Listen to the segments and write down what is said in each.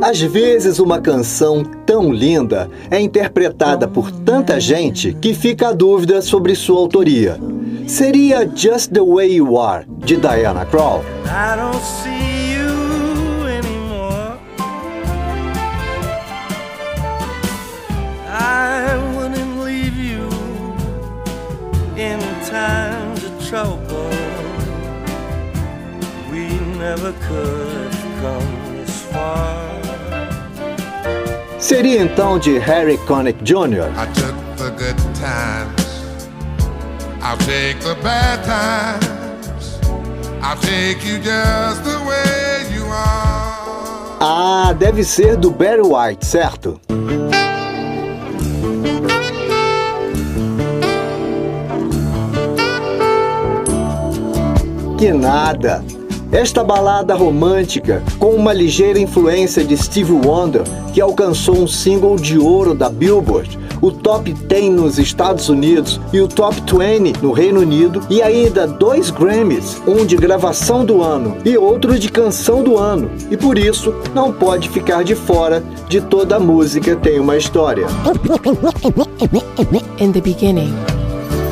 Às vezes, uma canção tão linda é interpretada por tanta gente que fica a dúvida sobre sua autoria. Seria Just the Way You Are, de Diana Krall? never could come Seria então de Harry Connick Jr. I took the good times. I'll take the bad times. I'll take you just the way you are. Ah, deve ser do Barry White, certo? Que nada! Esta balada romântica, com uma ligeira influência de Steve Wonder, que alcançou um single de ouro da Billboard, o top 10 nos Estados Unidos e o top 20 no Reino Unido, e ainda dois Grammys, um de gravação do ano e outro de canção do ano, e por isso não pode ficar de fora de toda música tem uma história. In the beginning.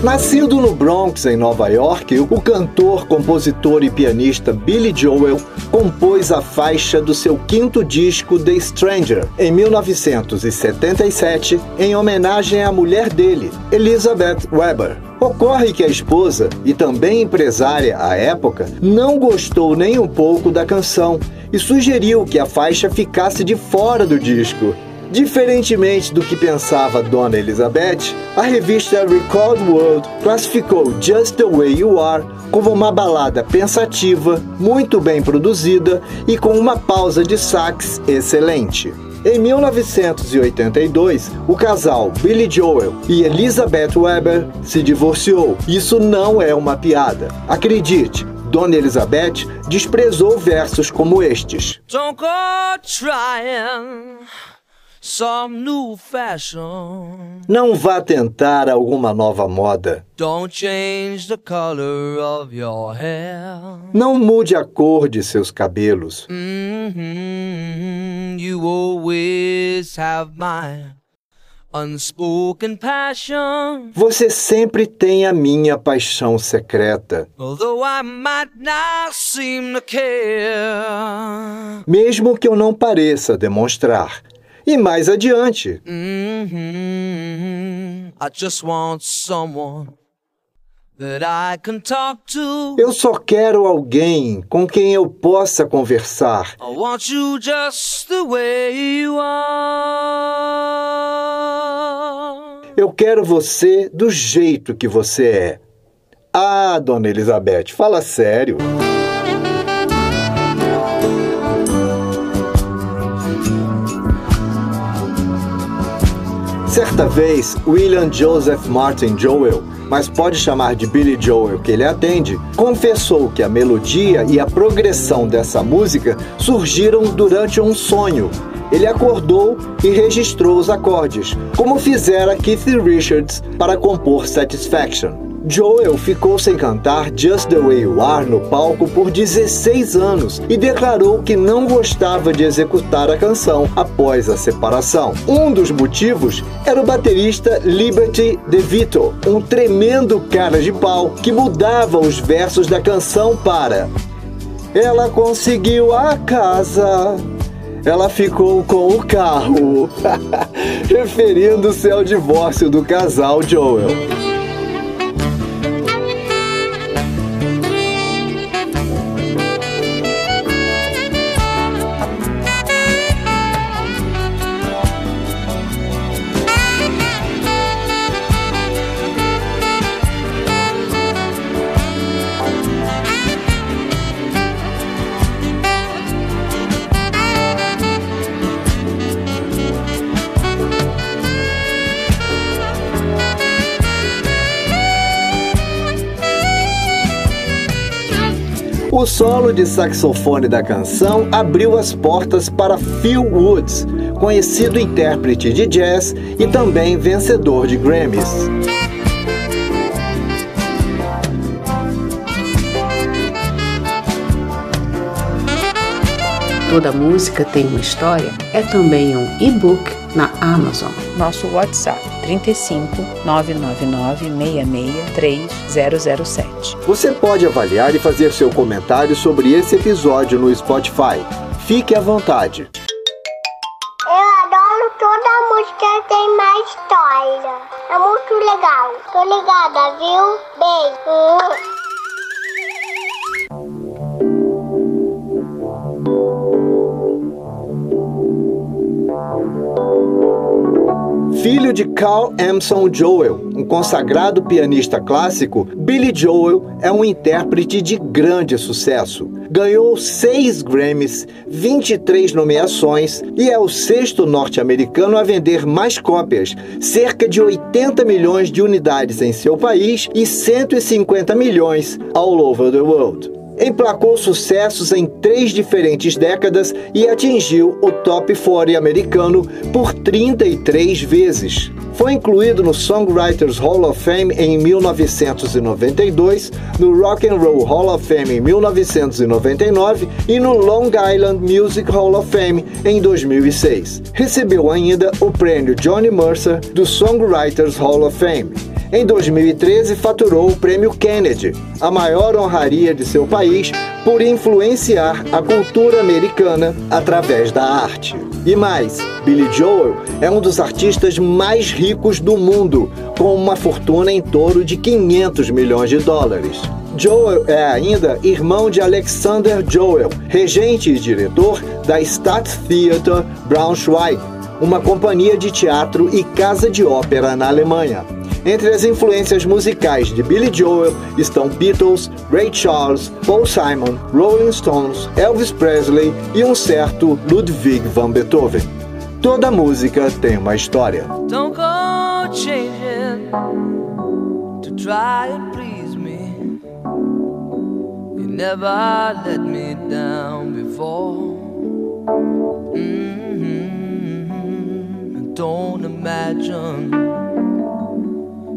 Nascido no Bronx, em Nova York, o cantor, compositor e pianista Billy Joel compôs a faixa do seu quinto disco The Stranger, em 1977, em homenagem à mulher dele, Elizabeth Weber. Ocorre que a esposa, e também empresária à época, não gostou nem um pouco da canção e sugeriu que a faixa ficasse de fora do disco. Diferentemente do que pensava Dona Elizabeth, a revista Record World classificou Just the Way You Are como uma balada pensativa, muito bem produzida e com uma pausa de sax excelente. Em 1982, o casal Billy Joel e Elizabeth Weber se divorciou. Isso não é uma piada. Acredite, Dona Elizabeth desprezou versos como estes. Don't go trying some new fashion. Não vá tentar alguma nova moda. Don't change the color of your hair. Não mude a cor de seus cabelos. Mm -hmm. You always have my unspoken passion. Você sempre tem a minha paixão secreta. Although I might not seem to care. Mesmo que eu não pareça demonstrar. E mais adiante. Mm -hmm. I just want someone to. Eu só quero alguém com quem eu possa conversar. Eu quero você do jeito que você é. Ah, dona Elizabeth, fala sério. Certa vez, William Joseph Martin Joel, mas pode chamar de Billy Joel que ele atende, confessou que a melodia e a progressão dessa música surgiram durante um sonho. Ele acordou e registrou os acordes, como fizera Keith Richards para compor Satisfaction. Joel ficou sem cantar Just the Way You Are no palco por 16 anos e declarou que não gostava de executar a canção após a separação. Um dos motivos era o baterista Liberty DeVito, um tremendo cara de pau que mudava os versos da canção para Ela conseguiu a casa ela ficou com o carro, referindo-se ao divórcio do casal Joel. O solo de saxofone da canção abriu as portas para Phil Woods, conhecido intérprete de jazz e também vencedor de Grammys. Toda música tem uma história é também um e-book na Amazon. Nosso WhatsApp 35 999 663 Você pode avaliar e fazer seu comentário sobre esse episódio no Spotify. Fique à vontade. Eu adoro toda música que tem mais história. É muito legal. Tô ligada, viu? Beijo. Filho de Carl Emerson Joel, um consagrado pianista clássico, Billy Joel é um intérprete de grande sucesso. Ganhou seis Grammys, 23 nomeações e é o sexto norte-americano a vender mais cópias, cerca de 80 milhões de unidades em seu país e 150 milhões all over the world emplacou sucessos em três diferentes décadas e atingiu o top 40 americano por 33 vezes. Foi incluído no Songwriters Hall of Fame em 1992, no Rock and Roll Hall of Fame em 1999 e no Long Island Music Hall of Fame em 2006. Recebeu ainda o prêmio Johnny Mercer do Songwriters Hall of Fame. Em 2013, faturou o Prêmio Kennedy, a maior honraria de seu país, por influenciar a cultura americana através da arte. E mais, Billy Joel é um dos artistas mais ricos do mundo, com uma fortuna em torno de 500 milhões de dólares. Joel é ainda irmão de Alexander Joel, regente e diretor da Staatstheater Braunschweig, uma companhia de teatro e casa de ópera na Alemanha. Entre as influências musicais de Billy Joel estão Beatles, Ray Charles, Paul Simon, Rolling Stones, Elvis Presley e um certo Ludwig van Beethoven. Toda música tem uma história. Don't go changing to try and please me. You never let me down before. Mm -hmm. Don't imagine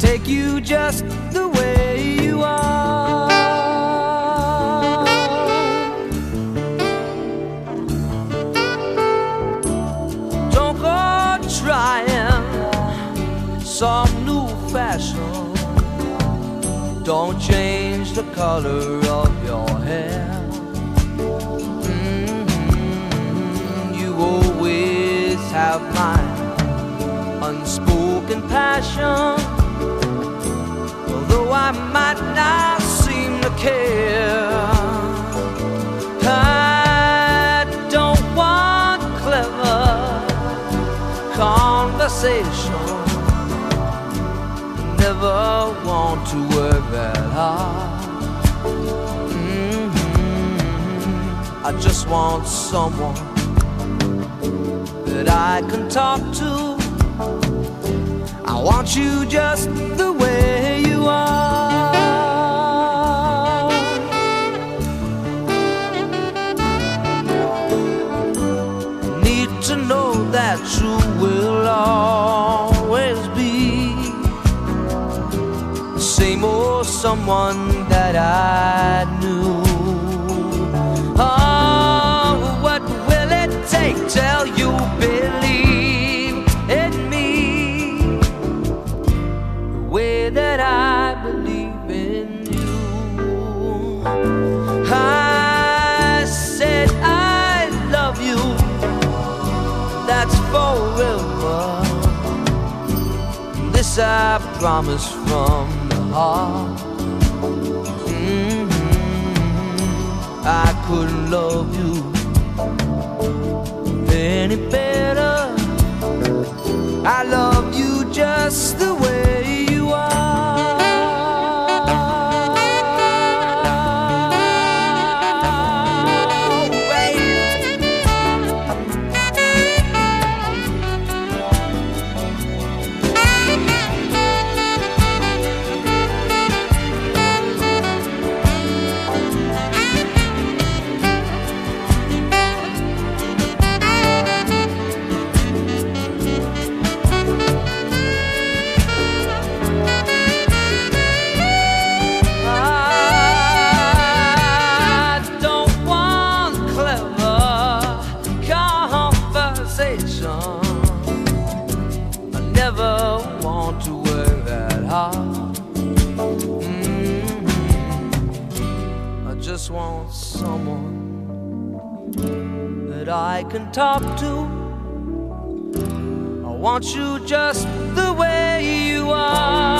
take you just the way you are. Don't go trying some new fashion. Don't change the color of your hair. Mm-hmm. You always have my unspoken passion I might not seem to care. I don't want clever conversation. Never want to work that hard. Mm-hmm. I just want someone that I can talk to. I want you just the way you are. Need to know that you will always be the same old someone that I knew. Oh, what will it take till you I promise from the heart. Mm-hmm. I couldn't love you any better. I love you just the way just want someone that I can talk to. I want you just the way you are.